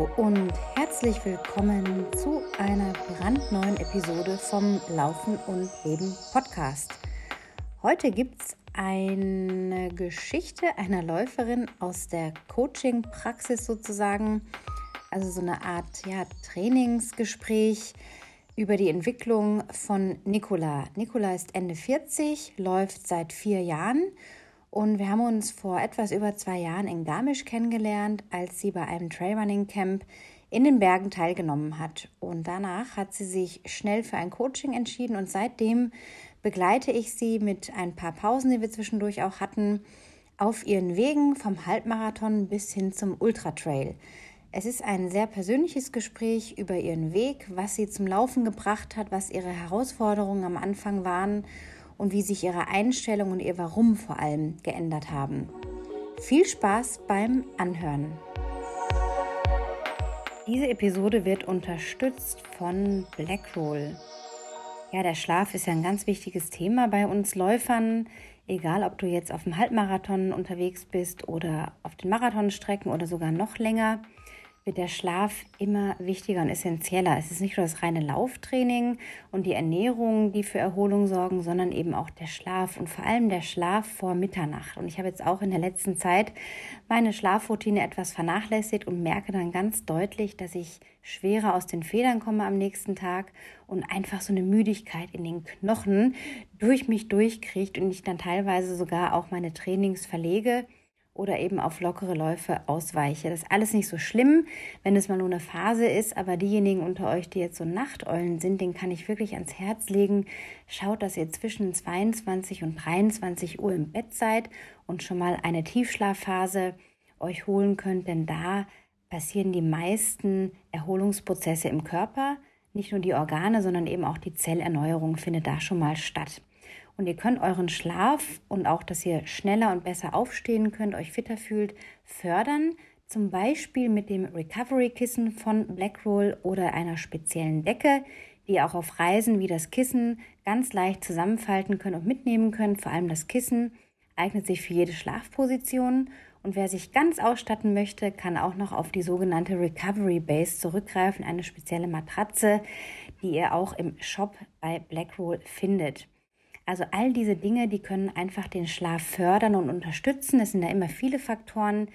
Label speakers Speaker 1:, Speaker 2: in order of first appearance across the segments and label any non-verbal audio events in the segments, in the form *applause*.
Speaker 1: Und herzlich willkommen zu einer brandneuen Episode vom Laufen und Leben Podcast. Heute gibt es eine Geschichte einer Läuferin aus der Coaching-Praxis sozusagen, also so eine Art ja, Trainingsgespräch über die Entwicklung von Nicola. Nicola ist Ende 40, läuft seit vier Jahren und wir haben uns vor etwas über zwei Jahren in Garmisch kennengelernt, als sie bei einem Trailrunning Camp in den Bergen teilgenommen hat. Und danach hat sie sich schnell für ein Coaching entschieden und seitdem begleite ich sie mit ein paar Pausen, die wir zwischendurch auch hatten, auf ihren Wegen vom Halbmarathon bis hin zum Ultratrail. Es ist ein sehr persönliches Gespräch über ihren Weg, was sie zum Laufen gebracht hat, was ihre Herausforderungen am Anfang waren und wie sich ihre Einstellung und ihr Warum vor allem geändert haben. Viel Spaß beim Anhören. Diese Episode wird unterstützt von Blackroll. Ja, der Schlaf ist ja ein ganz wichtiges Thema bei uns Läufern. Egal, ob du jetzt auf dem Halbmarathon unterwegs bist oder auf den Marathonstrecken oder sogar noch länger wird der Schlaf immer wichtiger und essentieller. Es ist nicht nur das reine Lauftraining und die Ernährung, die für Erholung sorgen, sondern eben auch der Schlaf und vor allem der Schlaf vor Mitternacht. Und ich habe jetzt auch in der letzten Zeit meine Schlafroutine etwas vernachlässigt und merke dann ganz deutlich, dass ich schwerer aus den Federn komme am nächsten Tag und einfach so eine Müdigkeit in den Knochen durch mich durchkriegt und ich dann teilweise sogar auch meine Trainings verlege oder eben auf lockere Läufe ausweiche. Das ist alles nicht so schlimm, wenn es mal nur eine Phase ist, aber diejenigen unter euch, die jetzt so Nachteulen sind, den kann ich wirklich ans Herz legen. Schaut, dass ihr zwischen 22 und 23 Uhr im Bett seid und schon mal eine Tiefschlafphase euch holen könnt, denn da passieren die meisten Erholungsprozesse im Körper. Nicht nur die Organe, sondern eben auch die Zellerneuerung findet da schon mal statt. Und ihr könnt euren Schlaf und auch, dass ihr schneller und besser aufstehen könnt, euch fitter fühlt, fördern. Zum Beispiel mit dem Recovery-Kissen von Blackroll oder einer speziellen Decke, die ihr auch auf Reisen wie das Kissen ganz leicht zusammenfalten könnt und mitnehmen könnt. Vor allem das Kissen eignet sich für jede Schlafposition. Und wer sich ganz ausstatten möchte, kann auch noch auf die sogenannte Recovery Base zurückgreifen, eine spezielle Matratze, die ihr auch im Shop bei Blackroll findet. Also all diese Dinge, die können einfach den Schlaf fördern und unterstützen. Es sind da immer viele Faktoren,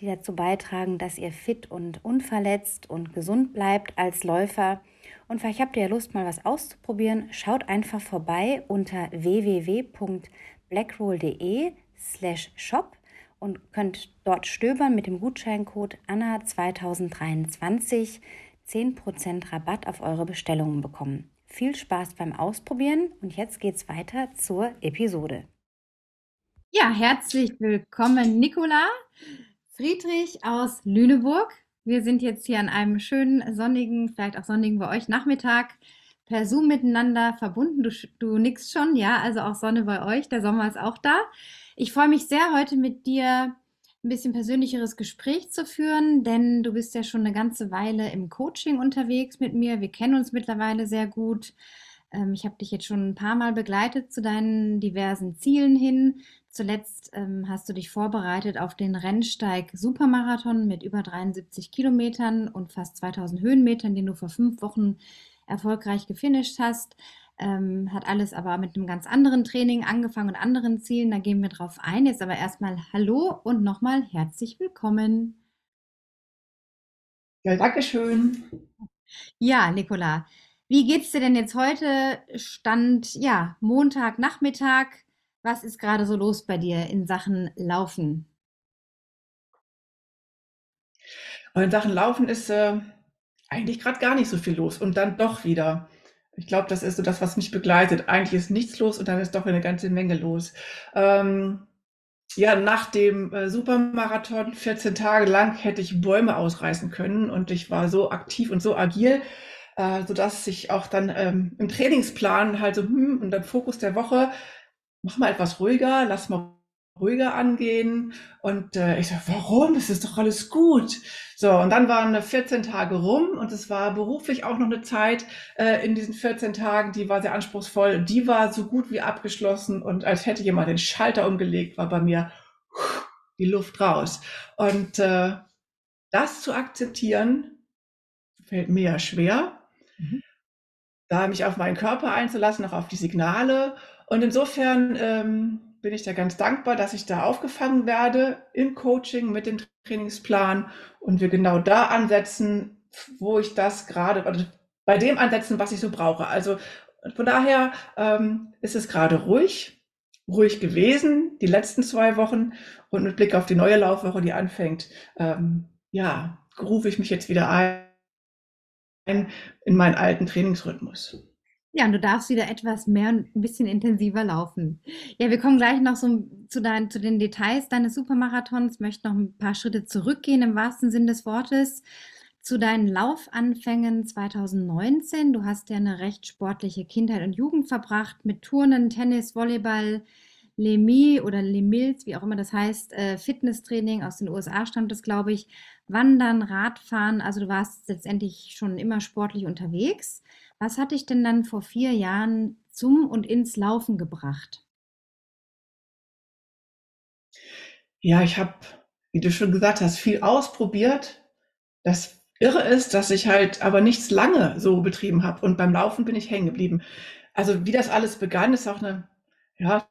Speaker 1: die dazu beitragen, dass ihr fit und unverletzt und gesund bleibt als Läufer. Und vielleicht habt ihr ja Lust, mal was auszuprobieren. Schaut einfach vorbei unter www.blackroll.de slash shop und könnt dort stöbern mit dem Gutscheincode ANNA2023 10% Rabatt auf eure Bestellungen bekommen. Viel Spaß beim Ausprobieren und jetzt geht's weiter zur Episode. Ja, herzlich willkommen, Nicola Friedrich aus Lüneburg. Wir sind jetzt hier an einem schönen sonnigen, vielleicht auch sonnigen bei euch Nachmittag per Zoom miteinander verbunden. Du, du nix schon, ja, also auch Sonne bei euch. Der Sommer ist auch da. Ich freue mich sehr, heute mit dir ein bisschen persönlicheres Gespräch zu führen, denn du bist ja schon eine ganze Weile im Coaching unterwegs mit mir. Wir kennen uns mittlerweile sehr gut. Ähm, ich habe dich jetzt schon ein paar Mal begleitet zu deinen diversen Zielen hin. Zuletzt ähm, hast du dich vorbereitet auf den Rennsteig Supermarathon mit über 73 Kilometern und fast 2000 Höhenmetern, den du vor fünf Wochen erfolgreich gefinisht hast ähm, hat alles aber mit einem ganz anderen Training angefangen und anderen Zielen. Da gehen wir drauf ein. Jetzt aber erstmal Hallo und nochmal herzlich willkommen.
Speaker 2: Ja, danke schön.
Speaker 1: Ja, Nicola, wie geht's dir denn jetzt heute? Stand ja Montagnachmittag. Was ist gerade so los bei dir in Sachen Laufen?
Speaker 2: in Sachen Laufen ist äh, eigentlich gerade gar nicht so viel los und dann doch wieder. Ich glaube, das ist so das, was mich begleitet. Eigentlich ist nichts los und dann ist doch eine ganze Menge los. Ähm, ja, nach dem äh, Supermarathon 14 Tage lang hätte ich Bäume ausreißen können und ich war so aktiv und so agil, äh, sodass ich auch dann ähm, im Trainingsplan halt so, hm, und dann Fokus der Woche, mach mal etwas ruhiger, lass mal ruhiger angehen. Und äh, ich sage, warum? Es ist doch alles gut. So, und dann waren 14 Tage rum und es war beruflich auch noch eine Zeit äh, in diesen 14 Tagen, die war sehr anspruchsvoll. Die war so gut wie abgeschlossen und als hätte jemand den Schalter umgelegt, war bei mir die Luft raus. Und äh, das zu akzeptieren, fällt mir ja schwer. Mhm. Da mich auf meinen Körper einzulassen, auch auf die Signale. Und insofern ähm, bin ich da ganz dankbar, dass ich da aufgefangen werde im Coaching mit dem Trainingsplan und wir genau da ansetzen, wo ich das gerade, also bei dem ansetzen, was ich so brauche. Also von daher ähm, ist es gerade ruhig, ruhig gewesen, die letzten zwei Wochen. Und mit Blick auf die neue Laufwoche, die anfängt, ähm, ja, rufe ich mich jetzt wieder ein in meinen alten Trainingsrhythmus.
Speaker 3: Ja, und du darfst wieder etwas mehr und ein bisschen intensiver laufen. Ja, wir kommen gleich noch so zu, dein, zu den Details deines Supermarathons, möchte noch ein paar Schritte zurückgehen im wahrsten Sinn des Wortes zu deinen Laufanfängen 2019. Du hast ja eine recht sportliche Kindheit und Jugend verbracht mit Turnen, Tennis, Volleyball, Lemi oder Lemils, wie auch immer das heißt, äh, Fitnesstraining aus den USA stammt das, glaube ich, Wandern, Radfahren. Also du warst letztendlich schon immer sportlich unterwegs. Was hat dich denn dann vor vier Jahren zum und ins Laufen gebracht?
Speaker 2: Ja, ich habe, wie du schon gesagt hast, viel ausprobiert. Das Irre ist, dass ich halt aber nichts lange so betrieben habe und beim Laufen bin ich hängen geblieben. Also wie das alles begann, ist auch eine, ja,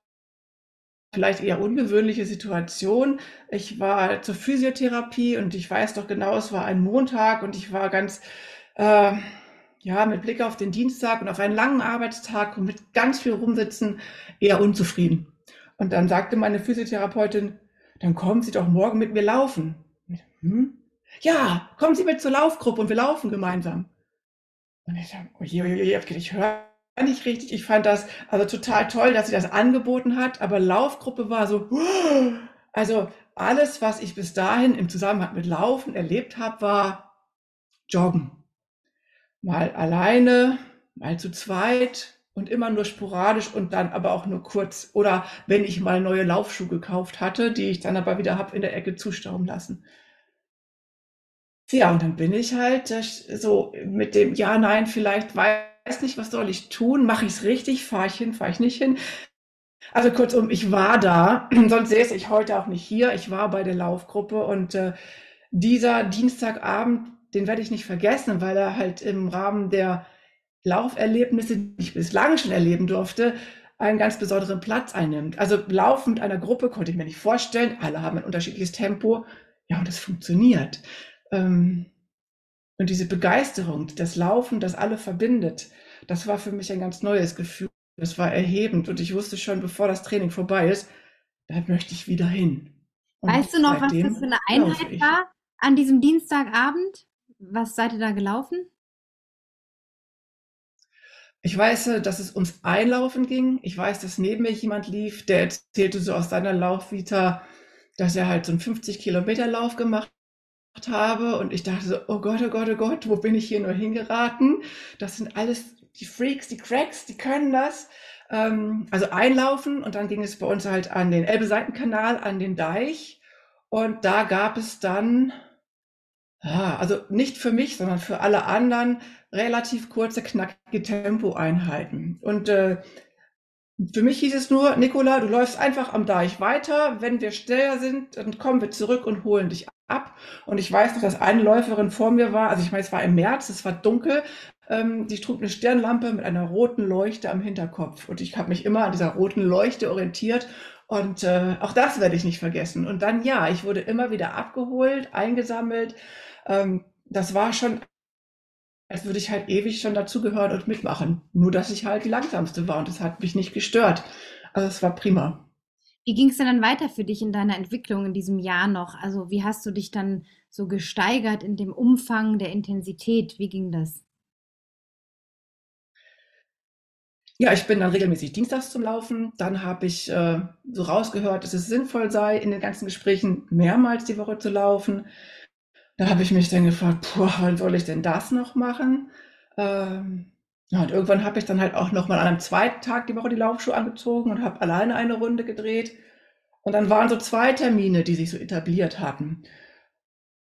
Speaker 2: vielleicht eher ungewöhnliche Situation. Ich war zur Physiotherapie und ich weiß doch genau, es war ein Montag und ich war ganz, äh, ja, mit Blick auf den Dienstag und auf einen langen Arbeitstag und mit ganz viel rumsitzen, eher unzufrieden. Und dann sagte meine Physiotherapeutin, dann kommen Sie doch morgen mit mir laufen. Hm? ja, kommen Sie mit zur Laufgruppe und wir laufen gemeinsam. Und ich dachte, oh je, oh ich höre nicht richtig. Ich fand das also total toll, dass sie das angeboten hat, aber Laufgruppe war so, also alles, was ich bis dahin im Zusammenhang mit Laufen erlebt habe, war Joggen. Mal alleine, mal zu zweit und immer nur sporadisch und dann aber auch nur kurz. Oder wenn ich mal neue Laufschuhe gekauft hatte, die ich dann aber wieder habe in der Ecke zustauben lassen. Ja, und dann bin ich halt so mit dem Ja, nein, vielleicht weiß nicht, was soll ich tun? Mache ich es richtig? Fahre ich hin? Fahre ich nicht hin? Also kurzum, ich war da, *clears throat* sonst säße ich heute auch nicht hier. Ich war bei der Laufgruppe und äh, dieser Dienstagabend, den werde ich nicht vergessen, weil er halt im Rahmen der Lauferlebnisse, die ich bislang schon erleben durfte, einen ganz besonderen Platz einnimmt. Also Laufen mit einer Gruppe konnte ich mir nicht vorstellen. Alle haben ein unterschiedliches Tempo. Ja, und es funktioniert. Ähm, und diese Begeisterung, das Laufen, das alle verbindet, das war für mich ein ganz neues Gefühl. Das war erhebend und ich wusste schon, bevor das Training vorbei ist, da möchte ich wieder hin.
Speaker 3: Und weißt du noch, was das für eine Einheit war an diesem Dienstagabend? Was seid ihr da gelaufen?
Speaker 2: Ich weiß, äh, dass es ums Einlaufen ging. Ich weiß, dass neben mir jemand lief, der erzählte so aus seiner Laufvita, dass er halt so einen 50 Kilometer Lauf gemacht habe und ich dachte so, oh Gott, oh Gott, oh Gott, wo bin ich hier nur hingeraten? Das sind alles die Freaks, die Cracks, die können das. Ähm, also einlaufen und dann ging es bei uns halt an den Elbe-Seitenkanal, an den Deich und da gab es dann, also nicht für mich, sondern für alle anderen relativ kurze, knackige Tempoeinheiten. Und äh, für mich hieß es nur, Nicola, du läufst einfach am Deich weiter. Wenn wir schneller sind, dann kommen wir zurück und holen dich ab. Und ich weiß noch, dass eine Läuferin vor mir war, also ich meine, es war im März, es war dunkel, ähm, die trug eine Stirnlampe mit einer roten Leuchte am Hinterkopf. Und ich habe mich immer an dieser roten Leuchte orientiert. Und äh, auch das werde ich nicht vergessen. Und dann, ja, ich wurde immer wieder abgeholt, eingesammelt. Ähm, das war schon, als würde ich halt ewig schon dazugehören und mitmachen. Nur, dass ich halt die langsamste war und das hat mich nicht gestört. Also es war prima.
Speaker 3: Wie ging es denn dann weiter für dich in deiner Entwicklung in diesem Jahr noch? Also wie hast du dich dann so gesteigert in dem Umfang der Intensität? Wie ging das?
Speaker 2: Ja, ich bin dann regelmäßig dienstags zum Laufen. Dann habe ich äh, so rausgehört, dass es sinnvoll sei, in den ganzen Gesprächen mehrmals die Woche zu laufen. Da habe ich mich dann gefragt, boah, wann soll ich denn das noch machen? Ähm, ja, und irgendwann habe ich dann halt auch noch mal an einem zweiten Tag die Woche die Laufschuhe angezogen und habe alleine eine Runde gedreht. Und dann waren so zwei Termine, die sich so etabliert hatten.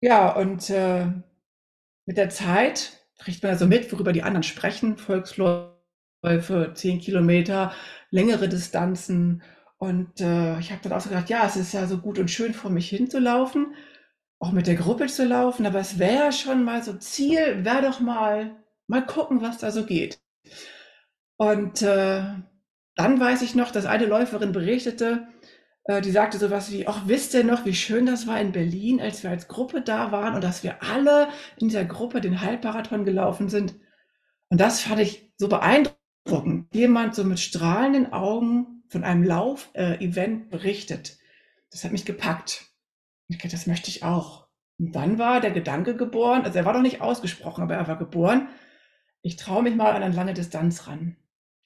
Speaker 2: Ja, und äh, mit der Zeit kriegt man also mit, worüber die anderen sprechen. Volksläufe, zehn Kilometer, längere Distanzen. Und äh, ich habe dann auch so gedacht, ja, es ist ja so gut und schön vor mich hinzulaufen. auch mit der Gruppe zu laufen, aber es wäre schon mal so Ziel, wäre doch mal, mal gucken, was da so geht. Und äh, dann weiß ich noch, dass eine Läuferin berichtete, äh, die sagte sowas wie, ach, wisst ihr noch, wie schön das war in Berlin, als wir als Gruppe da waren und dass wir alle in dieser Gruppe den Halbmarathon gelaufen sind. Und das fand ich so beeindruckend. Jemand so mit strahlenden Augen von einem Lauf-Event äh, berichtet. Das hat mich gepackt. Ich dachte, das möchte ich auch. Und dann war der Gedanke geboren, also er war noch nicht ausgesprochen, aber er war geboren, ich traue mich mal an eine lange Distanz ran.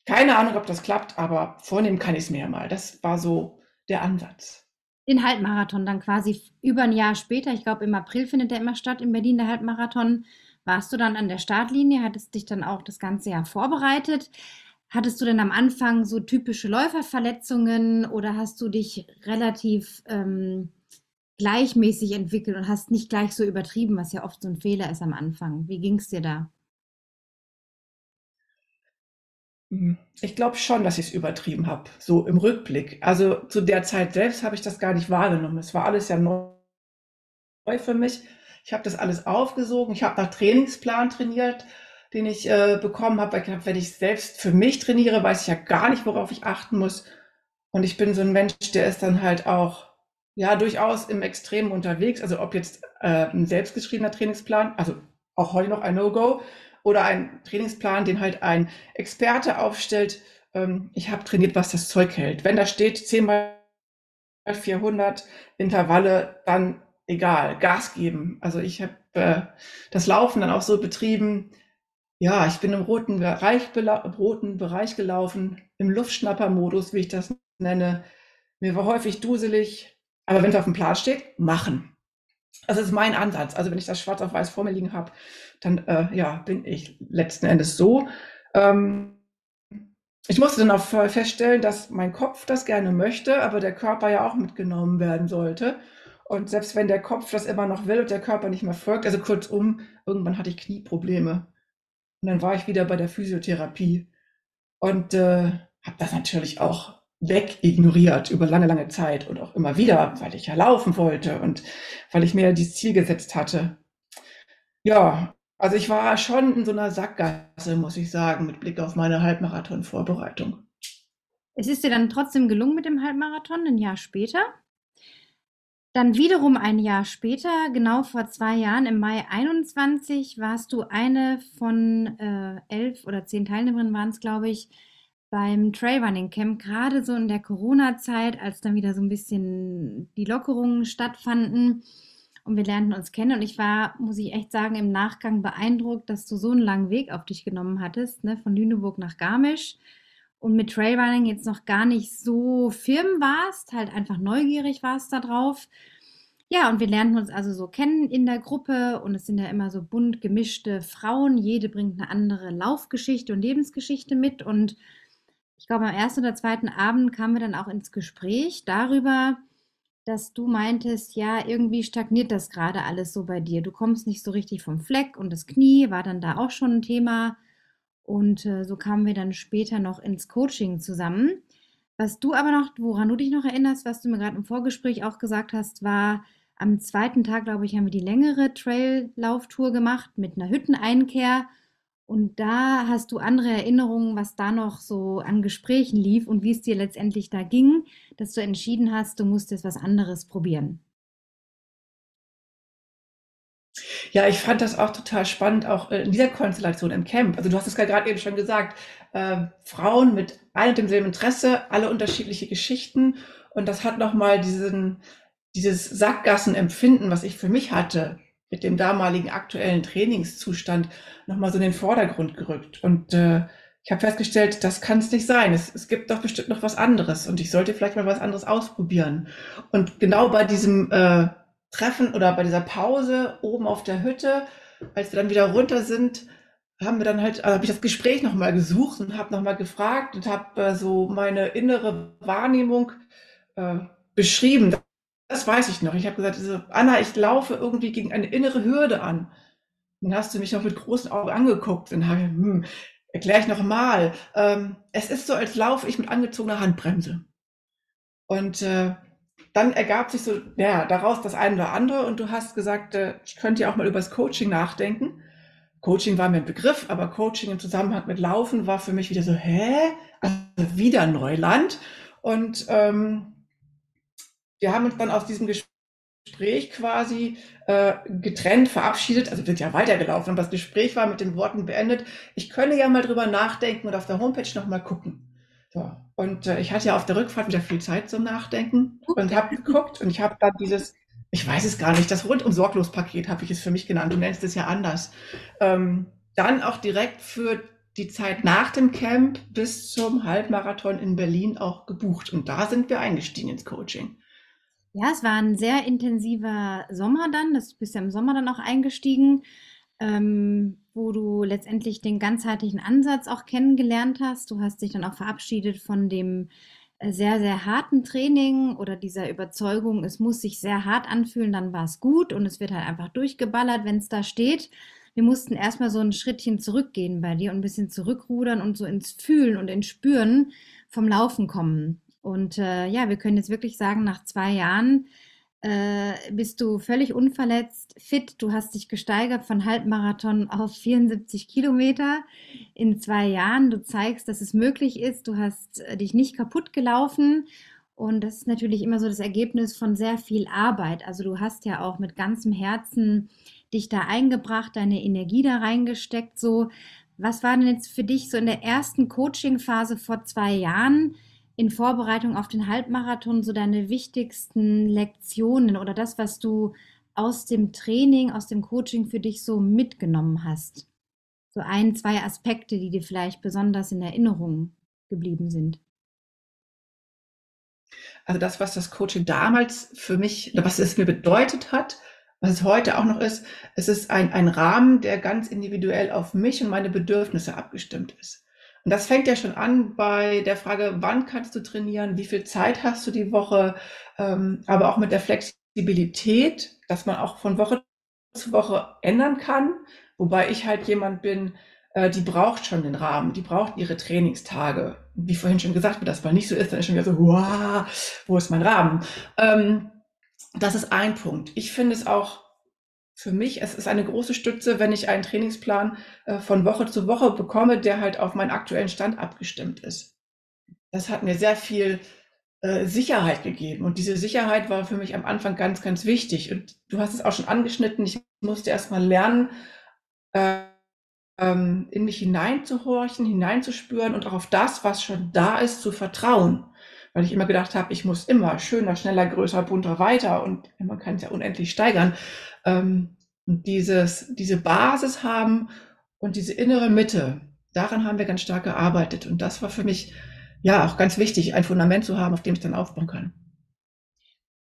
Speaker 2: Keine Ahnung, ob das klappt, aber vornehmen kann ich es mir mal. Das war so der Ansatz.
Speaker 3: Den Halbmarathon dann quasi über ein Jahr später, ich glaube im April findet der immer statt in Berlin, der Halbmarathon. Warst du dann an der Startlinie, hattest dich dann auch das ganze Jahr vorbereitet? Hattest du denn am Anfang so typische Läuferverletzungen oder hast du dich relativ ähm, gleichmäßig entwickelt und hast nicht gleich so übertrieben, was ja oft so ein Fehler ist am Anfang? Wie ging es dir da?
Speaker 2: Hm, ich glaube schon, dass ich es übertrieben habe, so im Rückblick. Also zu der Zeit selbst habe ich das gar nicht wahrgenommen. Es war alles ja neu für mich. Ich habe das alles aufgesogen. Ich habe nach Trainingsplan trainiert, den ich äh, bekommen habe. Ich hab, wenn ich selbst für mich trainiere, weiß ich ja gar nicht, worauf ich achten muss. Und ich bin so ein Mensch, der ist dann halt auch ja durchaus im Extrem unterwegs. Also ob jetzt äh, ein selbstgeschriebener Trainingsplan, also auch heute noch ein No-Go, oder ein Trainingsplan, den halt ein Experte aufstellt. Ähm, ich habe trainiert, was das Zeug hält. Wenn da steht 10 mal 400 Intervalle, dann egal, Gas geben. Also ich habe äh, das Laufen dann auch so betrieben. Ja, ich bin im roten Bereich, roten Bereich gelaufen, im Luftschnappermodus, wie ich das nenne. Mir war häufig duselig, aber wenn es auf dem Plan steht, machen. Das ist mein Ansatz. Also wenn ich das schwarz auf weiß vor mir liegen habe, dann äh, ja, bin ich letzten Endes so. Ähm, ich musste dann auch feststellen, dass mein Kopf das gerne möchte, aber der Körper ja auch mitgenommen werden sollte. Und selbst wenn der Kopf das immer noch will und der Körper nicht mehr folgt, also kurzum, irgendwann hatte ich Knieprobleme. Und dann war ich wieder bei der Physiotherapie und äh, habe das natürlich auch wegignoriert über lange, lange Zeit und auch immer wieder, weil ich ja laufen wollte und weil ich mir dieses Ziel gesetzt hatte. Ja, also ich war schon in so einer Sackgasse, muss ich sagen, mit Blick auf meine Halbmarathon-Vorbereitung.
Speaker 3: Es ist dir dann trotzdem gelungen mit dem Halbmarathon, ein Jahr später. Dann wiederum ein Jahr später, genau vor zwei Jahren, im Mai 21, warst du eine von äh, elf oder zehn Teilnehmerinnen waren es, glaube ich, beim Trailrunning Camp, gerade so in der Corona-Zeit, als dann wieder so ein bisschen die Lockerungen stattfanden und wir lernten uns kennen. Und ich war, muss ich echt sagen, im Nachgang beeindruckt, dass du so einen langen Weg auf dich genommen hattest, ne, von Lüneburg nach Garmisch und mit Trailrunning jetzt noch gar nicht so firm warst, halt einfach neugierig warst da drauf. Ja, und wir lernten uns also so kennen in der Gruppe und es sind ja immer so bunt gemischte Frauen. Jede bringt eine andere Laufgeschichte und Lebensgeschichte mit und ich glaube, am ersten oder zweiten Abend kamen wir dann auch ins Gespräch darüber, dass du meintest, ja, irgendwie stagniert das gerade alles so bei dir. Du kommst nicht so richtig vom Fleck und das Knie war dann da auch schon ein Thema. Und äh, so kamen wir dann später noch ins Coaching zusammen. Was du aber noch, woran du dich noch erinnerst, was du mir gerade im Vorgespräch auch gesagt hast, war, am zweiten Tag, glaube ich, haben wir die längere Trail-Lauftour gemacht mit einer Hütteneinkehr und da hast du andere Erinnerungen, was da noch so an Gesprächen lief und wie es dir letztendlich da ging, dass du entschieden hast, du musst jetzt was anderes probieren.
Speaker 2: Ja, ich fand das auch total spannend, auch in dieser Konstellation im Camp. Also du hast es gerade eben schon gesagt, äh, Frauen mit einem und demselben Interesse, alle unterschiedliche Geschichten. Und das hat nochmal diesen, dieses Sackgassenempfinden, was ich für mich hatte, mit dem damaligen aktuellen Trainingszustand nochmal so in den Vordergrund gerückt. Und äh, ich habe festgestellt, das kann es nicht sein. Es, es gibt doch bestimmt noch was anderes und ich sollte vielleicht mal was anderes ausprobieren. Und genau bei diesem äh, Treffen oder bei dieser Pause oben auf der Hütte, als wir dann wieder runter sind, haben wir dann halt, äh, habe ich das Gespräch nochmal gesucht und habe nochmal gefragt und habe äh, so meine innere Wahrnehmung äh, beschrieben. Das weiß ich noch. Ich habe gesagt, also, Anna, ich laufe irgendwie gegen eine innere Hürde an. Dann hast du mich noch mit großen Augen angeguckt. Dann habe ich, hm, erkläre ich nochmal. Ähm, es ist so, als laufe ich mit angezogener Handbremse. Und äh, dann ergab sich so, ja, daraus das eine oder andere und du hast gesagt, äh, ich könnte ja auch mal über das Coaching nachdenken. Coaching war mir ein Begriff, aber Coaching im Zusammenhang mit Laufen war für mich wieder so, hä? Also wieder Neuland. Und ähm, wir haben uns dann aus diesem Gespräch quasi äh, getrennt, verabschiedet. Also wird ja weitergelaufen, aber das Gespräch war mit den Worten beendet. Ich könne ja mal drüber nachdenken und auf der Homepage nochmal gucken. So. Und äh, ich hatte ja auf der Rückfahrt wieder viel Zeit zum Nachdenken und habe geguckt und ich habe dann dieses, ich weiß es gar nicht, das rundum sorglos Paket habe ich es für mich genannt. Du nennst es ja anders. Ähm, dann auch direkt für die Zeit nach dem Camp bis zum Halbmarathon in Berlin auch gebucht. Und da sind wir eingestiegen ins Coaching.
Speaker 3: Ja, es war ein sehr intensiver Sommer dann. Das bist ja im Sommer dann auch eingestiegen, ähm, wo du letztendlich den ganzheitlichen Ansatz auch kennengelernt hast. Du hast dich dann auch verabschiedet von dem äh, sehr, sehr harten Training oder dieser Überzeugung, es muss sich sehr hart anfühlen, dann war es gut und es wird halt einfach durchgeballert, wenn es da steht. Wir mussten erstmal so ein Schrittchen zurückgehen bei dir und ein bisschen zurückrudern und so ins Fühlen und ins Spüren vom Laufen kommen. Und äh, ja, wir können jetzt wirklich sagen, nach zwei Jahren äh, bist du völlig unverletzt, fit. Du hast dich gesteigert von Halbmarathon auf 74 Kilometer in zwei Jahren. Du zeigst, dass es möglich ist. Du hast äh, dich nicht kaputt gelaufen. Und das ist natürlich immer so das Ergebnis von sehr viel Arbeit. Also du hast ja auch mit ganzem Herzen dich da eingebracht, deine Energie da reingesteckt. So, was war denn jetzt für dich so in der ersten Coaching-Phase vor zwei Jahren? In Vorbereitung auf den Halbmarathon so deine wichtigsten Lektionen oder das, was du aus dem Training, aus dem Coaching für dich so mitgenommen hast? So ein, zwei Aspekte, die dir vielleicht besonders in Erinnerung geblieben sind.
Speaker 2: Also das, was das Coaching damals für mich, was es mir bedeutet hat, was es heute auch noch ist, es ist ein, ein Rahmen, der ganz individuell auf mich und meine Bedürfnisse abgestimmt ist. Und das fängt ja schon an bei der Frage, wann kannst du trainieren, wie viel Zeit hast du die Woche, ähm, aber auch mit der Flexibilität, dass man auch von Woche zu Woche ändern kann. Wobei ich halt jemand bin, äh, die braucht schon den Rahmen, die braucht ihre Trainingstage. Wie vorhin schon gesagt, wenn das mal nicht so ist, dann ist schon wieder so, wow, wo ist mein Rahmen? Ähm, das ist ein Punkt. Ich finde es auch für mich, es ist eine große Stütze, wenn ich einen Trainingsplan äh, von Woche zu Woche bekomme, der halt auf meinen aktuellen Stand abgestimmt ist. Das hat mir sehr viel äh, Sicherheit gegeben. Und diese Sicherheit war für mich am Anfang ganz, ganz wichtig. Und du hast es auch schon angeschnitten. Ich musste erst mal lernen, äh, ähm, in mich hineinzuhorchen, hineinzuspüren und auch auf das, was schon da ist, zu vertrauen. Weil ich immer gedacht habe, ich muss immer schöner, schneller, größer, bunter weiter und man kann es ja unendlich steigern ähm, dieses, diese Basis haben und diese innere Mitte, daran haben wir ganz stark gearbeitet. Und das war für mich ja auch ganz wichtig, ein Fundament zu haben, auf dem ich dann aufbauen kann.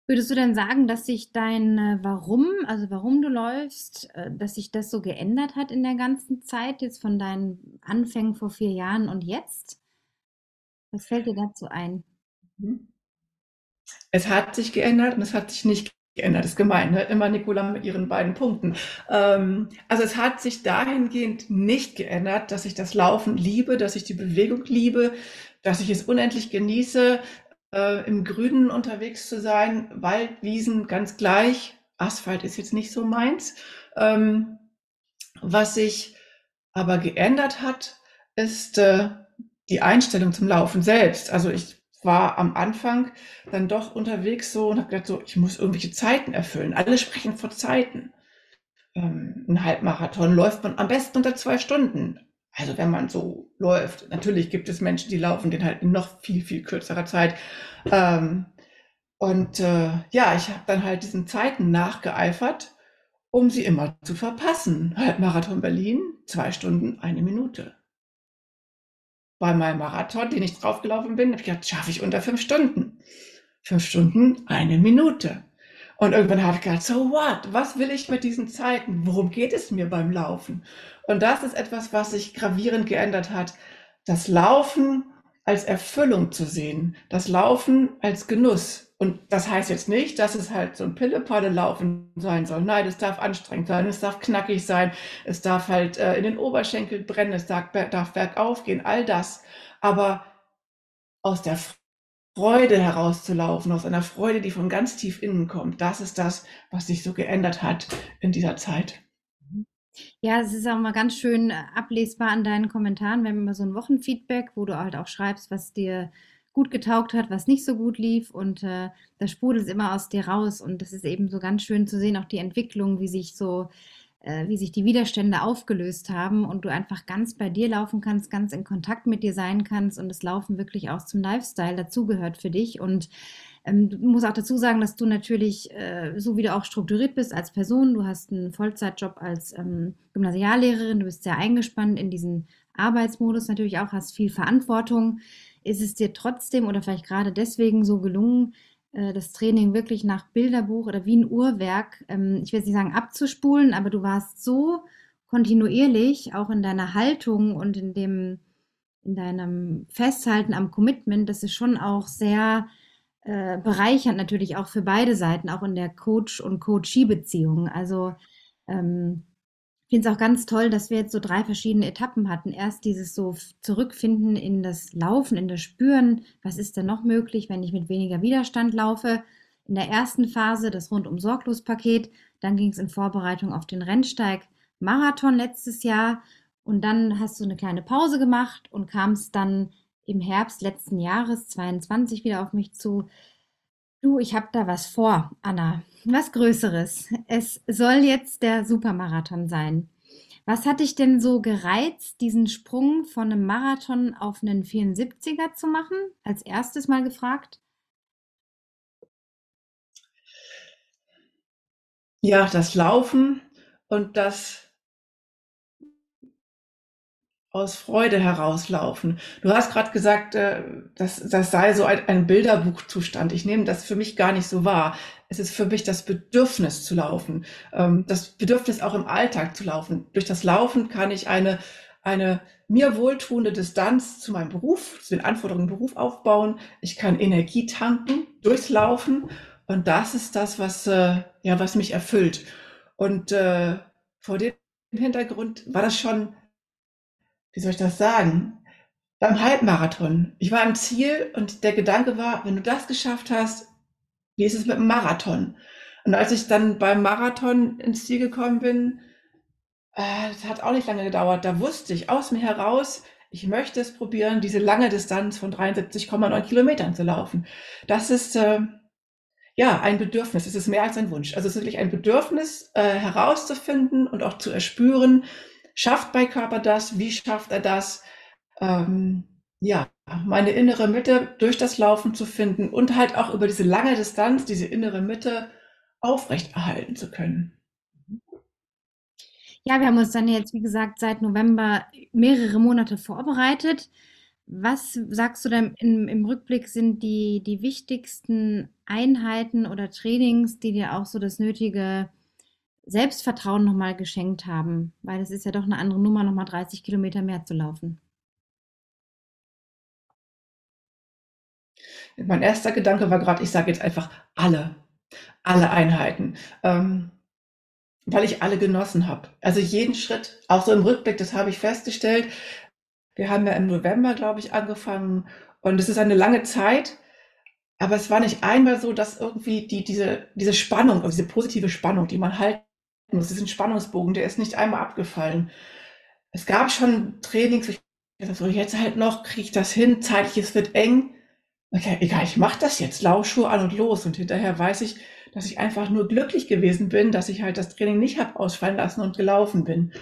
Speaker 3: Würdest du denn sagen, dass sich dein Warum, also warum du läufst, äh, dass sich das so geändert hat in der ganzen Zeit, jetzt von deinen Anfängen vor vier Jahren und jetzt? Was fällt dir dazu ein? Mhm.
Speaker 2: Es hat sich geändert und es hat sich nicht geändert. Das ist gemein, ne? immer Nicola mit ihren beiden Punkten. Ähm, also es hat sich dahingehend nicht geändert, dass ich das Laufen liebe, dass ich die Bewegung liebe, dass ich es unendlich genieße, äh, im Grünen unterwegs zu sein, Wald, Wiesen, ganz gleich. Asphalt ist jetzt nicht so meins. Ähm, was sich aber geändert hat, ist äh, die Einstellung zum Laufen selbst. Also ich war am Anfang dann doch unterwegs so und habe gedacht, so, ich muss irgendwelche Zeiten erfüllen. Alle sprechen von Zeiten. Ähm, ein Halbmarathon läuft man am besten unter zwei Stunden. Also wenn man so läuft. Natürlich gibt es Menschen, die laufen den halt in noch viel, viel kürzerer Zeit. Ähm, und äh, ja, ich habe dann halt diesen Zeiten nachgeeifert, um sie immer zu verpassen. Halbmarathon Berlin, zwei Stunden, eine Minute bei meinem Marathon, den ich draufgelaufen bin, habe ich gedacht, schaffe ich unter fünf Stunden. Fünf Stunden, eine Minute. Und irgendwann habe ich gedacht, so what? Was will ich mit diesen Zeiten? Worum geht es mir beim Laufen? Und das ist etwas, was sich gravierend geändert hat. Das Laufen als Erfüllung zu sehen, das Laufen als Genuss. Und das heißt jetzt nicht, dass es halt so ein Pille-Palle-Laufen sein soll. Nein, es darf anstrengend sein, es darf knackig sein, es darf halt äh, in den Oberschenkel brennen, es darf, darf bergauf gehen, all das. Aber aus der Freude herauszulaufen, aus einer Freude, die von ganz tief innen kommt. Das ist das, was sich so geändert hat in dieser Zeit.
Speaker 3: Ja, es ist auch mal ganz schön äh, ablesbar an deinen Kommentaren. Wir haben immer so ein Wochenfeedback, wo du halt auch schreibst, was dir gut getaugt hat, was nicht so gut lief. Und äh, das sprudelt immer aus dir raus. Und das ist eben so ganz schön zu sehen, auch die Entwicklung, wie sich so, äh, wie sich die Widerstände aufgelöst haben und du einfach ganz bei dir laufen kannst, ganz in Kontakt mit dir sein kannst. Und das Laufen wirklich auch zum Lifestyle dazugehört für dich. Und ähm, du musst auch dazu sagen, dass du natürlich, äh, so wie du auch strukturiert bist als Person, du hast einen Vollzeitjob als ähm, Gymnasiallehrerin, du bist sehr eingespannt in diesen Arbeitsmodus natürlich auch, hast viel Verantwortung. Ist es dir trotzdem oder vielleicht gerade deswegen so gelungen, äh, das Training wirklich nach Bilderbuch oder wie ein Uhrwerk, ähm, ich will nicht sagen abzuspulen, aber du warst so kontinuierlich auch in deiner Haltung und in dem, in deinem Festhalten am Commitment, dass es schon auch sehr äh, bereichernd natürlich auch für beide Seiten, auch in der Coach- und Coachee-Beziehung. Also ähm, finde es auch ganz toll, dass wir jetzt so drei verschiedene Etappen hatten. Erst dieses so Zurückfinden in das Laufen, in das Spüren, was ist denn noch möglich, wenn ich mit weniger Widerstand laufe. In der ersten Phase das rundum sorglos Paket, dann ging es in Vorbereitung auf den Rennsteig Marathon letztes Jahr und dann hast du eine kleine Pause gemacht und kamst dann im Herbst letzten Jahres 22 wieder auf mich zu. Du, ich habe da was vor, Anna. Was Größeres. Es soll jetzt der Supermarathon sein. Was hat dich denn so gereizt, diesen Sprung von einem Marathon auf einen 74er zu machen? Als erstes mal gefragt.
Speaker 2: Ja, das Laufen und das aus Freude herauslaufen. Du hast gerade gesagt, äh, das, das sei so ein, ein Bilderbuchzustand. Ich nehme das für mich gar nicht so wahr. Es ist für mich das Bedürfnis zu laufen, ähm, das Bedürfnis auch im Alltag zu laufen. Durch das Laufen kann ich eine, eine mir wohltuende Distanz zu meinem Beruf, zu den Anforderungen im Beruf aufbauen. Ich kann Energie tanken durchs Laufen. Und das ist das, was, äh, ja, was mich erfüllt. Und äh, vor dem Hintergrund war das schon wie soll ich das sagen? Beim Halbmarathon. Ich war am Ziel und der Gedanke war, wenn du das geschafft hast, wie ist es mit dem Marathon? Und als ich dann beim Marathon ins Ziel gekommen bin, äh, das hat auch nicht lange gedauert, da wusste ich aus mir heraus, ich möchte es probieren, diese lange Distanz von 73,9 Kilometern zu laufen. Das ist äh, ja ein Bedürfnis, es ist mehr als ein Wunsch. Also es ist wirklich ein Bedürfnis äh, herauszufinden und auch zu erspüren, Schafft mein Körper das? Wie schafft er das? Ähm, ja, meine innere Mitte durch das Laufen zu finden und halt auch über diese lange Distanz, diese innere Mitte aufrechterhalten zu können.
Speaker 3: Ja, wir haben uns dann jetzt, wie gesagt, seit November mehrere Monate vorbereitet. Was sagst du denn im, im Rückblick sind die, die wichtigsten Einheiten oder Trainings, die dir auch so das nötige Selbstvertrauen nochmal geschenkt haben, weil es ist ja doch eine andere Nummer, nochmal 30 Kilometer mehr zu laufen.
Speaker 2: Mein erster Gedanke war gerade, ich sage jetzt einfach alle, alle Einheiten, ähm, weil ich alle genossen habe. Also jeden Schritt, auch so im Rückblick, das habe ich festgestellt. Wir haben ja im November, glaube ich, angefangen und es ist eine lange Zeit, aber es war nicht einmal so, dass irgendwie die, diese, diese Spannung, also diese positive Spannung, die man halt muss. Ein Spannungsbogen, der ist nicht einmal abgefallen. Es gab schon Trainings, ich so jetzt halt noch, kriege ich das hin, zeitlich, es wird eng. Okay, egal, ich mache das jetzt, Laufschuhe an und los. Und hinterher weiß ich, dass ich einfach nur glücklich gewesen bin, dass ich halt das Training nicht habe ausfallen lassen und gelaufen bin.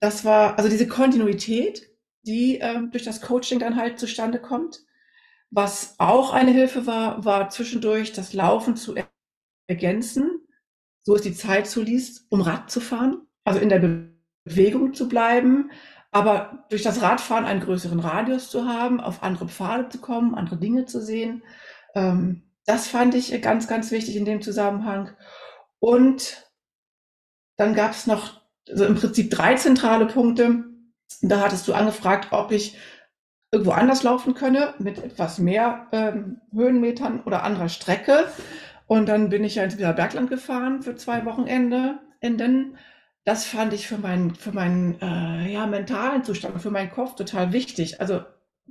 Speaker 2: Das war, also diese Kontinuität, die ähm, durch das Coaching dann halt zustande kommt. Was auch eine Hilfe war, war zwischendurch das Laufen zu ergänzen so es die Zeit zuließ, um Rad zu fahren, also in der Bewegung zu bleiben, aber durch das Radfahren einen größeren Radius zu haben, auf andere Pfade zu kommen, andere Dinge zu sehen. Ähm, das fand ich ganz, ganz wichtig in dem Zusammenhang. Und dann gab es noch so im Prinzip drei zentrale Punkte. Da hattest du angefragt, ob ich irgendwo anders laufen könne mit etwas mehr ähm, Höhenmetern oder anderer Strecke. Und dann bin ich ja ins Bergland gefahren für zwei Wochenende. Enden. Das fand ich für meinen, für meinen äh, ja, mentalen Zustand, für meinen Kopf total wichtig. Also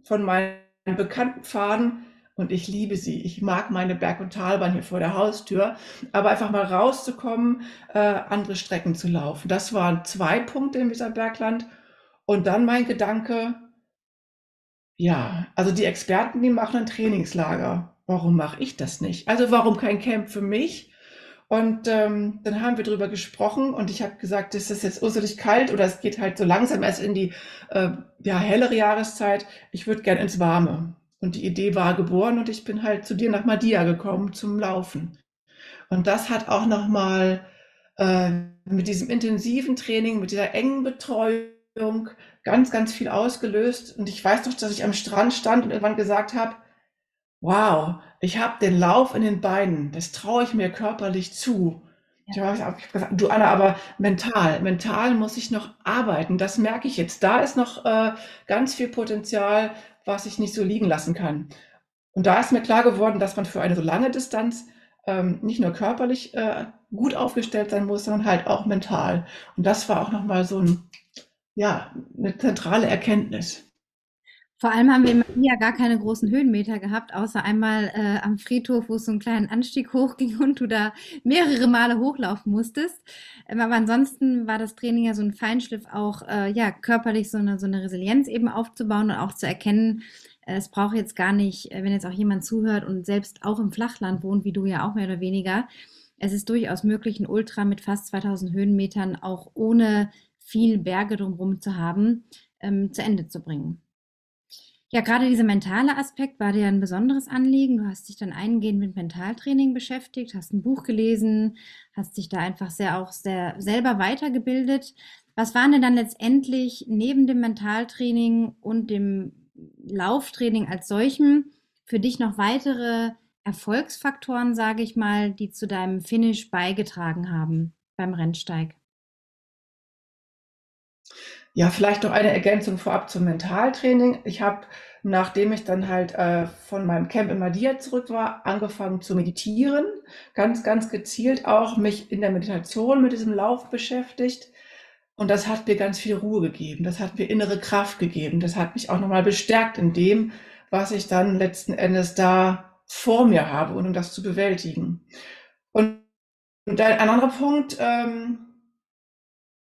Speaker 2: von meinen bekannten Pfaden und ich liebe sie. Ich mag meine Berg- und Talbahn hier vor der Haustür, aber einfach mal rauszukommen, äh, andere Strecken zu laufen. Das waren zwei Punkte im Weserbergland. Und dann mein Gedanke, ja, also die Experten, die machen ein Trainingslager. Warum mache ich das nicht? Also warum kein Camp für mich? Und ähm, dann haben wir drüber gesprochen und ich habe gesagt, es ist jetzt urselig kalt oder es geht halt so langsam erst in die äh, ja, hellere Jahreszeit. Ich würde gern ins Warme. Und die Idee war geboren und ich bin halt zu dir nach Madia gekommen zum Laufen. Und das hat auch nochmal äh, mit diesem intensiven Training, mit dieser engen Betreuung ganz, ganz viel ausgelöst. Und ich weiß doch, dass ich am Strand stand und irgendwann gesagt habe, wow, ich habe den Lauf in den Beinen, das traue ich mir körperlich zu. Ja. Ich habe gesagt, du Anna, aber mental, mental muss ich noch arbeiten. Das merke ich jetzt. Da ist noch äh, ganz viel Potenzial, was ich nicht so liegen lassen kann. Und da ist mir klar geworden, dass man für eine so lange Distanz ähm, nicht nur körperlich äh, gut aufgestellt sein muss, sondern halt auch mental. Und das war auch nochmal so ein, ja, eine zentrale Erkenntnis.
Speaker 3: Vor allem haben wir in Maria gar keine großen Höhenmeter gehabt, außer einmal äh, am Friedhof, wo es so einen kleinen Anstieg *laughs* hochging und du da mehrere Male hochlaufen musstest. Ähm, aber ansonsten war das Training ja so ein Feinschliff, auch äh, ja körperlich so eine, so eine Resilienz eben aufzubauen und auch zu erkennen, äh, es braucht jetzt gar nicht, äh, wenn jetzt auch jemand zuhört und selbst auch im Flachland wohnt, wie du ja auch mehr oder weniger, es ist durchaus möglich, ein Ultra mit fast 2000 Höhenmetern auch ohne viel Berge drumherum zu haben, ähm, zu Ende zu bringen. Ja, gerade dieser mentale Aspekt war dir ein besonderes Anliegen. Du hast dich dann eingehend mit Mentaltraining beschäftigt, hast ein Buch gelesen, hast dich da einfach sehr auch sehr selber weitergebildet. Was waren denn dann letztendlich neben dem Mentaltraining und dem Lauftraining als solchem für dich noch weitere Erfolgsfaktoren, sage ich mal, die zu deinem Finish beigetragen haben beim Rennsteig?
Speaker 2: Ja, vielleicht noch eine Ergänzung vorab zum Mentaltraining. Ich habe, nachdem ich dann halt äh, von meinem Camp in Madia zurück war, angefangen zu meditieren. Ganz, ganz gezielt auch mich in der Meditation mit diesem Lauf beschäftigt. Und das hat mir ganz viel Ruhe gegeben. Das hat mir innere Kraft gegeben. Das hat mich auch nochmal bestärkt in dem, was ich dann letzten Endes da vor mir habe und um das zu bewältigen. Und, und ein anderer Punkt, ähm,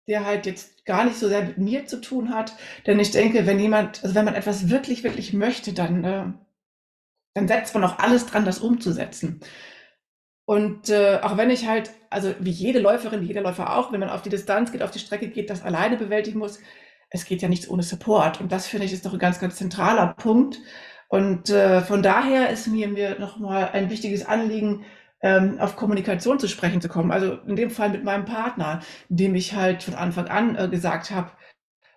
Speaker 2: der halt jetzt gar nicht so sehr mit mir zu tun hat. Denn ich denke, wenn jemand, also wenn man etwas wirklich, wirklich möchte, dann, äh, dann setzt man auch alles dran, das umzusetzen. Und äh, auch wenn ich halt, also wie jede Läuferin, wie jeder Läufer auch, wenn man auf die Distanz geht, auf die Strecke geht, das alleine bewältigen muss, es geht ja nichts ohne Support. Und das finde ich ist doch ein ganz, ganz zentraler Punkt. Und äh, von daher ist mir, mir nochmal ein wichtiges Anliegen, ähm, auf Kommunikation zu sprechen zu kommen. Also in dem Fall mit meinem Partner, dem ich halt von Anfang an äh, gesagt habe,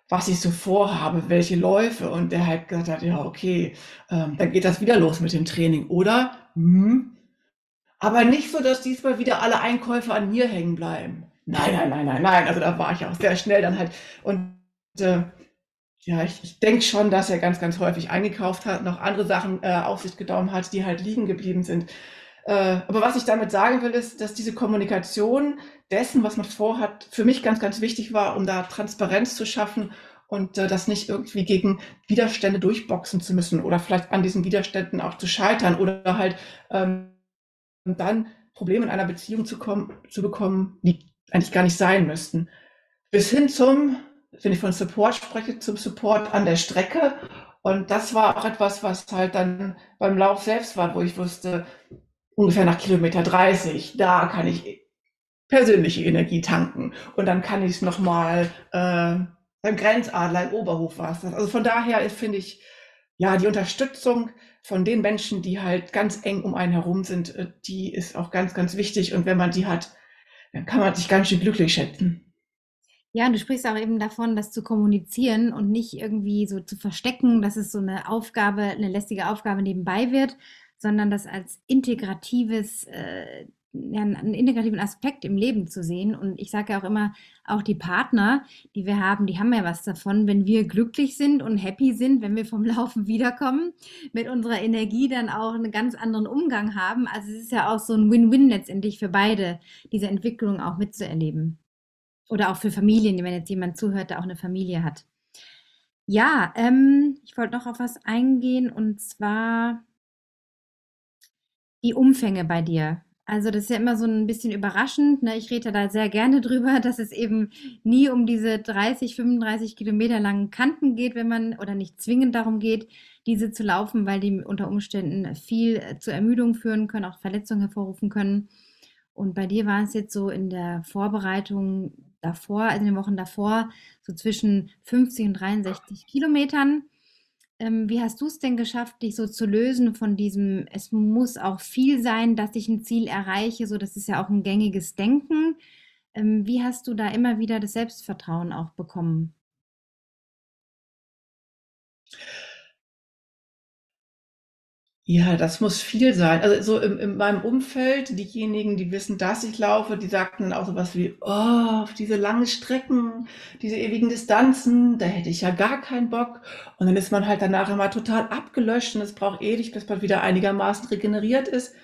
Speaker 2: was ich so vorhabe, welche Läufe. Und der halt gesagt hat, ja, okay, ähm, dann geht das wieder los mit dem Training, oder? Hm. Aber nicht so, dass diesmal wieder alle Einkäufe an mir hängen bleiben. Nein, nein, nein, nein, nein. Also da war ich auch sehr schnell dann halt. Und äh, ja, ich, ich denke schon, dass er ganz, ganz häufig eingekauft hat, noch andere Sachen äh, auf sich genommen hat, die halt liegen geblieben sind. Äh, aber was ich damit sagen will, ist, dass diese Kommunikation dessen, was man vorhat, für mich ganz, ganz wichtig war, um da Transparenz zu schaffen und äh, das nicht irgendwie gegen Widerstände durchboxen zu müssen oder vielleicht an diesen Widerständen auch zu scheitern oder halt ähm, dann Probleme in einer Beziehung zu, kommen, zu bekommen, die eigentlich gar nicht sein müssten. Bis hin zum, wenn ich von Support spreche, zum Support an der Strecke. Und das war auch etwas, was halt dann beim Lauf selbst war, wo ich wusste, ungefähr nach Kilometer 30, da kann ich persönliche Energie tanken und dann kann ich es nochmal äh, beim Grenzadler im Oberhof was. Also von daher finde ich, ja, die Unterstützung von den Menschen, die halt ganz eng um einen herum sind, äh, die ist auch ganz, ganz wichtig. Und wenn man die hat, dann kann man sich ganz schön glücklich schätzen.
Speaker 3: Ja, du sprichst auch eben davon, das zu kommunizieren und nicht irgendwie so zu verstecken, dass es so eine Aufgabe, eine lästige Aufgabe nebenbei wird, sondern das als integratives, äh, ja, einen integrativen Aspekt im Leben zu sehen. Und ich sage ja auch immer, auch die Partner, die wir haben, die haben ja was davon, wenn wir glücklich sind und happy sind, wenn wir vom *laughs* Laufen wiederkommen, mit unserer Energie dann auch einen ganz anderen Umgang haben. Also es ist ja auch so ein Win-Win letztendlich für beide, diese Entwicklung auch mitzuerleben. Oder auch für Familien, wenn jetzt jemand zuhört, der auch eine Familie hat. Ja, ähm, ich wollte noch auf was eingehen und zwar Die Umfänge bei dir. Also das ist ja immer so ein bisschen überraschend. Ne? Ich rede da sehr gerne *laughs* drüber, dass es eben nie um diese 30, 35 Kilometer langen Kanten geht, wenn man oder nicht zwingend darum geht, diese zu laufen, weil die unter Umständen viel äh, zur Ermüdung führen können, auch Verletzungen hervorrufen können. Und bei dir war es jetzt so in der Vorbereitung davor, also in den Wochen davor, so zwischen 50 und 63 Kilometern. Ähm, wie hast du es denn geschafft, dich so zu lösen von diesem, es muss auch viel sein, dass ich ein Ziel erreiche, so das ist ja auch ein gängiges Denken. Ähm, wie hast du da immer wieder das Selbstvertrauen auch bekommen?
Speaker 2: Ja, das muss viel sein. Also so in, in meinem Umfeld, diejenigen, die wissen, dass ich laufe, die sagten auch so was wie, oh, auf diese langen Strecken, diese ewigen Distanzen, da hätte ich ja gar keinen Bock. Und dann ist man halt danach immer total abgelöscht und es braucht ewig, bis man wieder einigermaßen regeneriert ist.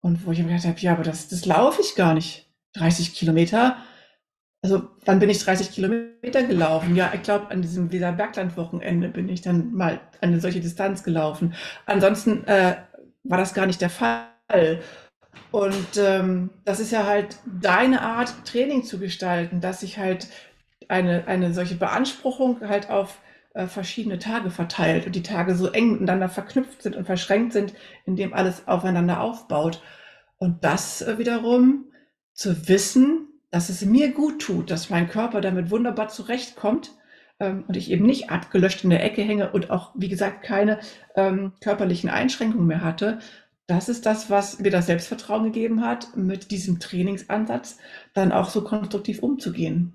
Speaker 2: Und wo ich mir gedacht habe, ja, aber das, das laufe ich gar nicht. 30 Kilometer. Also wann bin ich 30 Kilometer gelaufen? Ja, ich glaube, an diesem Weser-Bergland-Wochenende bin ich dann mal eine solche Distanz gelaufen. Ansonsten äh, war das gar nicht der Fall. Und ähm, das ist ja halt deine Art, Training zu gestalten, dass sich halt eine, eine solche Beanspruchung halt auf äh, verschiedene Tage verteilt und die Tage so eng miteinander verknüpft sind und verschränkt sind, indem alles aufeinander aufbaut. Und das äh, wiederum zu wissen, dass es mir gut tut, dass mein Körper damit wunderbar zurechtkommt ähm, und ich eben nicht abgelöscht in der Ecke hänge und auch, wie gesagt, keine ähm, körperlichen Einschränkungen mehr hatte. Das ist das, was mir das Selbstvertrauen gegeben hat, mit diesem Trainingsansatz dann auch so konstruktiv umzugehen.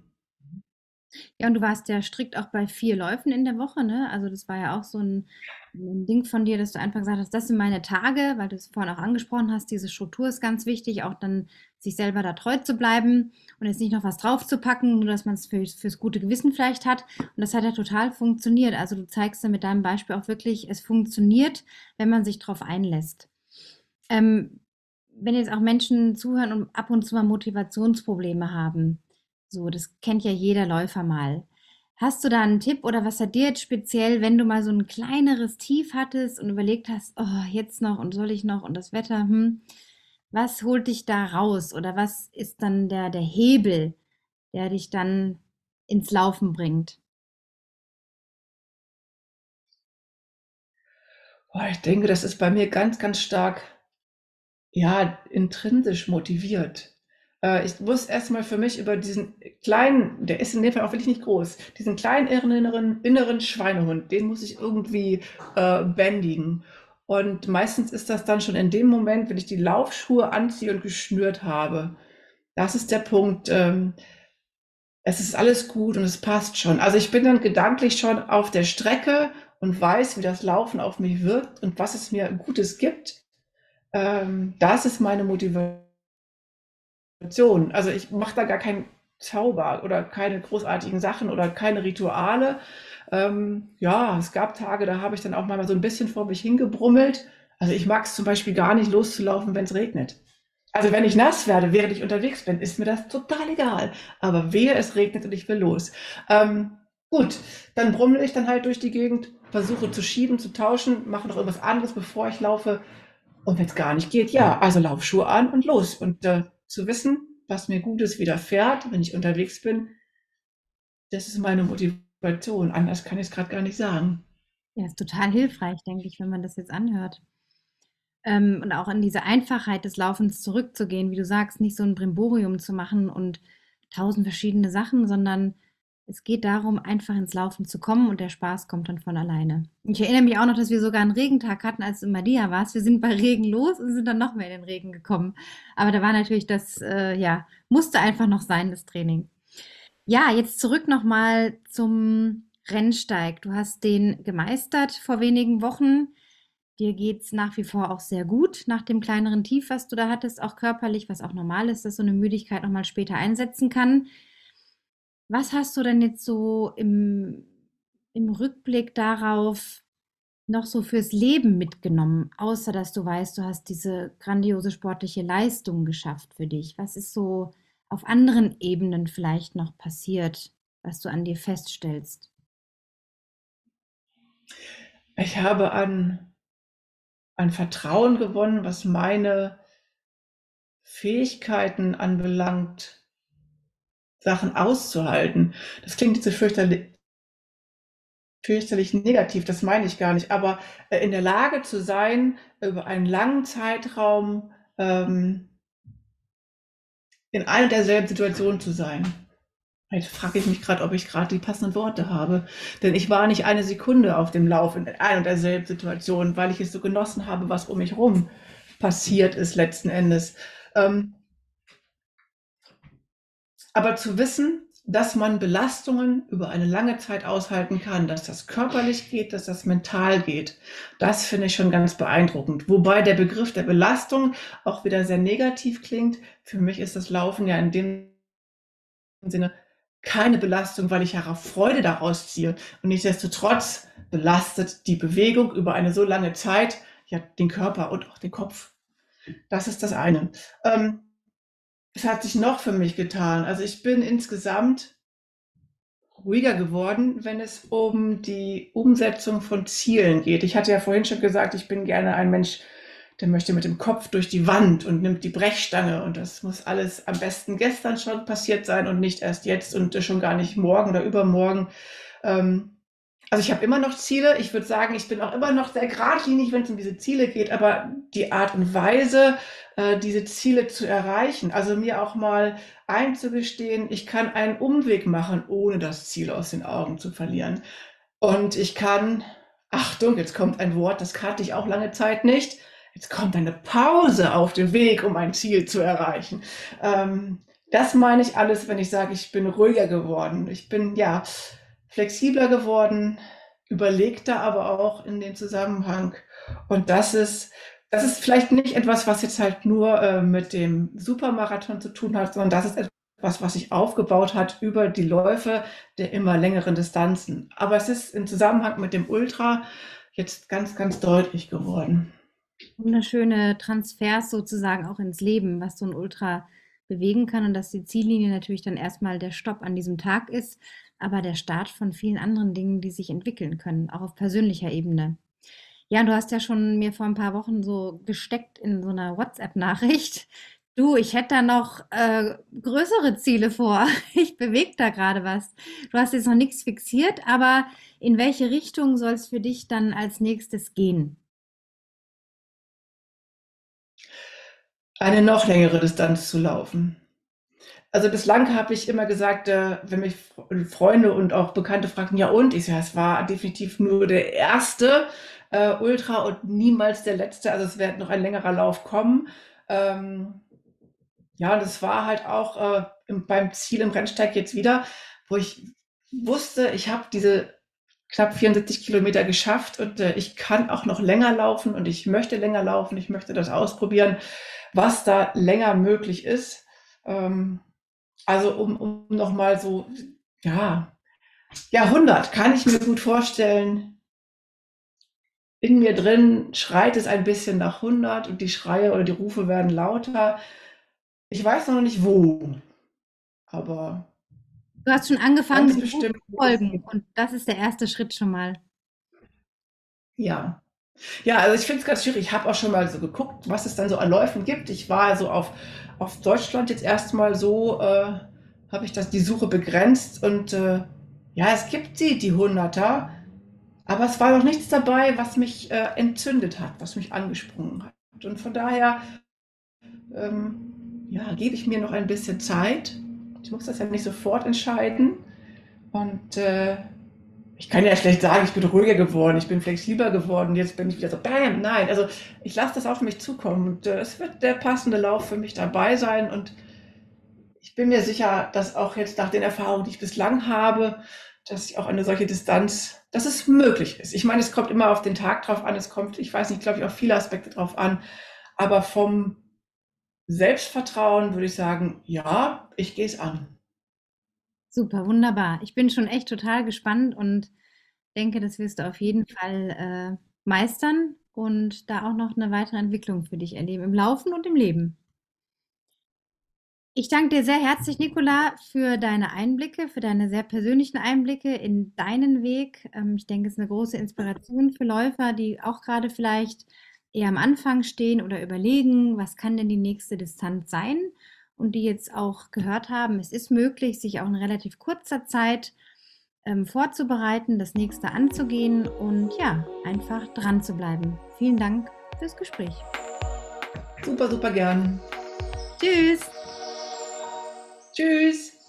Speaker 3: Ja, und du warst ja strikt auch bei vier Läufen in der Woche, ne? Also das war ja auch so ein, ein Ding von dir, dass du einfach gesagt hast, das sind meine Tage, weil du es vorhin auch angesprochen hast, diese Struktur ist ganz wichtig, auch dann sich selber da treu zu bleiben und jetzt nicht noch was draufzupacken, nur dass man es für, fürs gute Gewissen vielleicht hat. Und das hat ja total funktioniert. Also du zeigst ja mit deinem Beispiel auch wirklich, es funktioniert, wenn man sich darauf einlässt. Ähm, wenn jetzt auch Menschen zuhören und ab und zu mal Motivationsprobleme haben, so, das kennt ja jeder Läufer mal. Hast du da einen Tipp oder was hat dir jetzt speziell, wenn du mal so ein kleineres Tief hattest und überlegt hast, oh, jetzt noch und soll ich noch und das Wetter, hm, was holt dich da raus oder was ist dann der, der Hebel, der dich dann ins Laufen bringt?
Speaker 2: Boah, ich denke, das ist bei mir ganz, ganz stark, ja, intrinsisch motiviert. Äh, ich muss erstmal für mich über diesen kleinen, der ist in dem Fall auch wirklich nicht groß, diesen kleinen inneren, inneren Schweinehund, den muss ich irgendwie äh, bändigen. Und meistens ist das dann schon in dem Moment, wenn ich die Laufschuhe anziehe und geschnürt habe. Das ist der Punkt. Ähm, es ist alles gut und es passt schon. Also ich bin dann gedanklich schon auf der Strecke und weiß, wie das Laufen auf mich wirkt und was es mir Gutes gibt. Ähm, das ist meine Motivation. Also ich mache da gar keinen Zauber oder keine großartigen Sachen oder keine Rituale. Ähm, ja, es gab Tage, da habe ich dann auch mal so ein bisschen vor mich hingebrummelt. Also ich mag es zum Beispiel gar nicht loszulaufen, wenn es regnet. Also wenn ich nass werde, während ich unterwegs bin, ist mir das total egal. Aber wehe, es regnet und ich will los. Ähm, gut, dann brummel ich dann halt durch die Gegend, versuche zu schieben, zu tauschen, mache noch irgendwas anderes, bevor ich laufe. Und wenn es gar nicht geht, ja, also Laufschuhe an und los. Und äh, zu wissen, was mir Gutes widerfährt, wenn ich unterwegs bin, das ist meine Motivation. Anders kann ich es gerade gar nicht sagen.
Speaker 3: Ja, ist total hilfreich, denke ich, wenn man das jetzt anhört. Ähm, und auch in diese Einfachheit des Laufens zurückzugehen, wie du sagst, nicht so ein Brimborium zu machen und tausend verschiedene Sachen, sondern es geht darum, einfach ins Laufen zu kommen und der Spaß kommt dann von alleine. Ich erinnere mich auch noch, dass wir sogar einen Regentag hatten, als du in Madia warst. Wir sind bei Regen los und sind dann noch mehr in den Regen gekommen. Aber da war natürlich das, äh, ja, musste einfach noch sein, das Training. Ja, jetzt zurück nochmal zum Rennsteig. Du hast den gemeistert vor wenigen Wochen. Dir geht es nach wie vor auch sehr gut nach dem kleineren Tief, was du da hattest, auch körperlich, was auch normal ist, dass so eine Müdigkeit nochmal später einsetzen kann. Was hast du denn jetzt so im, im Rückblick darauf noch so fürs Leben mitgenommen, außer dass du weißt, du hast diese grandiose sportliche Leistung geschafft für dich? Was ist so auf anderen Ebenen vielleicht noch passiert, was du an dir feststellst?
Speaker 2: Ich habe an ein Vertrauen gewonnen, was meine Fähigkeiten anbelangt, Sachen auszuhalten. Das klingt jetzt so fürchterlich, fürchterlich negativ, das meine ich gar nicht, aber äh, in der Lage zu sein, über einen langen Zeitraum ähm, in einer derselben Situation zu sein. Jetzt frage ich mich gerade, ob ich gerade die passenden Worte habe. Denn ich war nicht eine Sekunde auf dem Lauf in einer und derselben Situation, weil ich es so genossen habe, was um mich herum passiert ist letzten Endes. Ähm, aber zu wissen, dass man Belastungen über eine lange Zeit aushalten kann, dass das körperlich geht, dass das mental geht, das finde ich schon ganz beeindruckend. Wobei der Begriff der Belastung auch wieder sehr negativ klingt. Für mich ist das Laufen ja in dem Sinne keine Belastung, weil ich herauf Freude daraus ziehe. Und nichtsdestotrotz belastet die Bewegung über eine so lange Zeit ja den Körper und auch den Kopf. Das ist das eine. Ähm, es hat sich noch für mich getan. Also ich bin insgesamt ruhiger geworden, wenn es um die Umsetzung von Zielen geht. Ich hatte ja vorhin schon gesagt, ich bin gerne ein Mensch, der möchte mit dem Kopf durch die Wand und nimmt die Brechstange und das muss alles am besten gestern schon passiert sein und nicht erst jetzt und schon gar nicht morgen oder übermorgen. Ähm, also ich habe immer noch Ziele. Ich würde sagen, ich bin auch immer noch sehr geradlinig, wenn es um diese Ziele geht, aber die Art und Weise, äh, diese Ziele zu erreichen, also mir auch mal einzugestehen, ich kann einen Umweg machen, ohne das Ziel aus den Augen zu verlieren. Und ich kann, Achtung, jetzt kommt ein Wort, das kannte ich auch lange Zeit nicht, jetzt kommt eine Pause auf dem Weg, um ein Ziel zu erreichen. Ähm, das meine ich alles, wenn ich sage, ich bin ruhiger geworden. Ich bin ja flexibler geworden, überlegter aber auch in den Zusammenhang. Und das ist, das ist vielleicht nicht etwas, was jetzt halt nur äh, mit dem Supermarathon zu tun hat, sondern das ist etwas, was sich aufgebaut hat über die Läufe der immer längeren Distanzen. Aber es ist im Zusammenhang mit dem Ultra jetzt ganz, ganz deutlich geworden
Speaker 3: wunderschöne Transfers sozusagen auch ins Leben, was so ein Ultra bewegen kann und dass die Ziellinie natürlich dann erstmal der Stopp an diesem Tag ist, aber der Start von vielen anderen Dingen, die sich entwickeln können, auch auf persönlicher Ebene. Ja, du hast ja schon mir vor ein paar Wochen so gesteckt in so einer WhatsApp-Nachricht. *laughs* Du, ich hätte da noch äh, größere Ziele vor. *laughs* Ich bewege da gerade was. Du hast jetzt noch nichts fixiert, aber in welche Richtung soll es für dich dann als nächstes gehen?
Speaker 2: eine noch längere Distanz zu laufen. Also bislang habe ich immer gesagt, äh, wenn mich Freunde und auch Bekannte fragten, ja und? Ich sage, es war definitiv nur der erste äh, Ultra und niemals der letzte. Also es wird noch ein längerer Lauf kommen. Ähm, ja, und es war halt auch äh, im, beim Ziel im Rennsteig jetzt wieder, wo ich wusste, ich habe diese knapp 74 Kilometer geschafft und äh, ich kann auch noch länger laufen und ich möchte länger laufen, ich möchte das ausprobieren was da länger möglich ist. Ähm, also um, um nochmal so, ja, Jahrhundert kann ich mir gut vorstellen. In mir drin schreit es ein bisschen nach 100 und die Schreie oder die Rufe werden lauter. Ich weiß noch nicht wo, aber
Speaker 3: Du hast schon angefangen, bestimmt zu folgen und das ist der erste Schritt schon mal.
Speaker 2: Ja, ja, also ich finde es ganz schwierig. Ich habe auch schon mal so geguckt, was es dann so an Läufen gibt. Ich war so auf, auf Deutschland jetzt erstmal so, äh, habe ich das die Suche begrenzt und äh, ja, es gibt sie, die Hunderter, aber es war noch nichts dabei, was mich äh, entzündet hat, was mich angesprungen hat. Und von daher, ähm, ja, gebe ich mir noch ein bisschen Zeit. Ich muss das ja nicht sofort entscheiden. Und äh, ich kann ja schlecht sagen, ich bin ruhiger geworden, ich bin flexibler geworden, jetzt bin ich wieder so, bam, nein. Also ich lasse das auf mich zukommen und äh, es wird der passende Lauf für mich dabei sein und ich bin mir sicher, dass auch jetzt nach den Erfahrungen, die ich bislang habe, dass ich auch eine solche Distanz, dass es möglich ist. Ich meine, es kommt immer auf den Tag drauf an, es kommt, ich weiß nicht, glaube ich, auf viele Aspekte drauf an, aber vom Selbstvertrauen würde ich sagen, ja, ich gehe es an.
Speaker 3: Super, wunderbar. Ich bin schon echt total gespannt und denke, das wirst du auf jeden Fall äh, meistern und da auch noch eine weitere Entwicklung für dich erleben, im Laufen und im Leben. Ich danke dir sehr herzlich, Nicola, für deine Einblicke, für deine sehr persönlichen Einblicke in deinen Weg. Ähm, ich denke, es ist eine große Inspiration für Läufer, die auch gerade vielleicht eher am Anfang stehen oder überlegen, was kann denn die nächste Distanz sein und die jetzt auch gehört haben, es ist möglich, sich auch in relativ kurzer Zeit ähm, vorzubereiten, das nächste anzugehen und ja, einfach dran zu bleiben. Vielen Dank fürs Gespräch.
Speaker 2: Super, super gern.
Speaker 3: Tschüss.
Speaker 2: Tschüss.